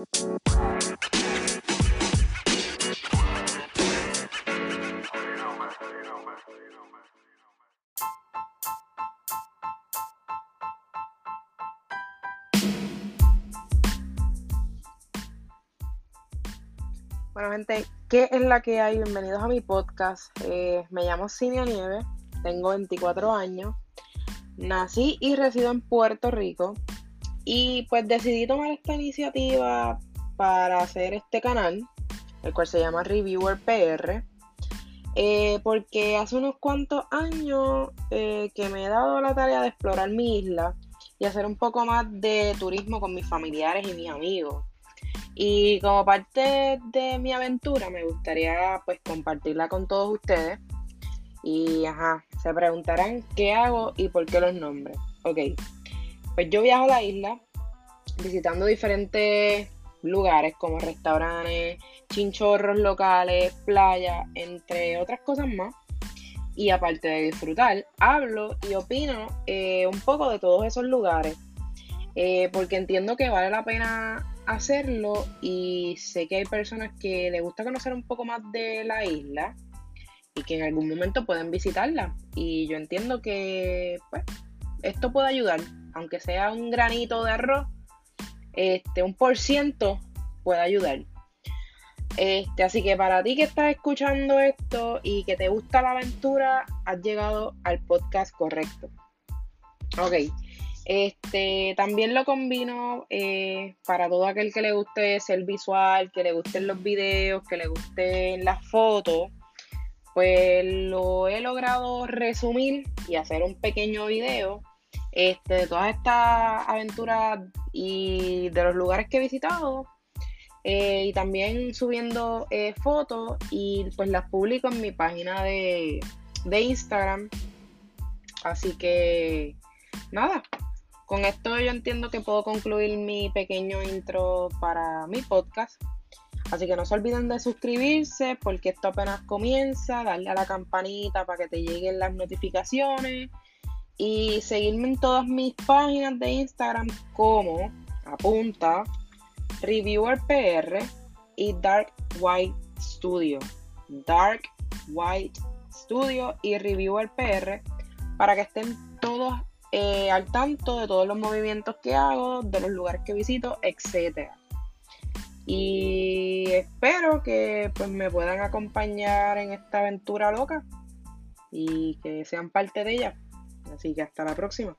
Bueno, gente, ¿qué es la que hay? Bienvenidos a mi podcast. Eh, me llamo Cinia Nieves, tengo 24 años, nací y resido en Puerto Rico y pues decidí tomar esta iniciativa para hacer este canal, el cual se llama Reviewer PR, eh, porque hace unos cuantos años eh, que me he dado la tarea de explorar mi isla y hacer un poco más de turismo con mis familiares y mis amigos. Y como parte de mi aventura me gustaría pues compartirla con todos ustedes. Y ajá, se preguntarán qué hago y por qué los nombres. Ok, pues yo viajo a la isla visitando diferentes lugares como restaurantes, chinchorros locales, playas, entre otras cosas más. Y aparte de disfrutar, hablo y opino eh, un poco de todos esos lugares. Eh, porque entiendo que vale la pena hacerlo y sé que hay personas que les gusta conocer un poco más de la isla y que en algún momento pueden visitarla. Y yo entiendo que pues, esto puede ayudar, aunque sea un granito de arroz, este, un por ciento puede ayudar. Este, así que para ti que estás escuchando esto y que te gusta la aventura, has llegado al podcast correcto. Ok. Este, también lo combino eh, para todo aquel que le guste ser visual, que le gusten los videos, que le gusten las fotos. Pues lo he logrado resumir y hacer un pequeño video este, de todas estas aventuras y de los lugares que he visitado. Eh, y también subiendo eh, fotos y pues las publico en mi página de, de Instagram. Así que nada, con esto yo entiendo que puedo concluir mi pequeño intro para mi podcast. Así que no se olviden de suscribirse porque esto apenas comienza, darle a la campanita para que te lleguen las notificaciones y seguirme en todas mis páginas de Instagram como apunta Reviewer PR y Dark White Studio. Dark White Studio y Reviewer PR para que estén todos eh, al tanto de todos los movimientos que hago, de los lugares que visito, etc. Y espero que pues, me puedan acompañar en esta aventura loca y que sean parte de ella. Así que hasta la próxima.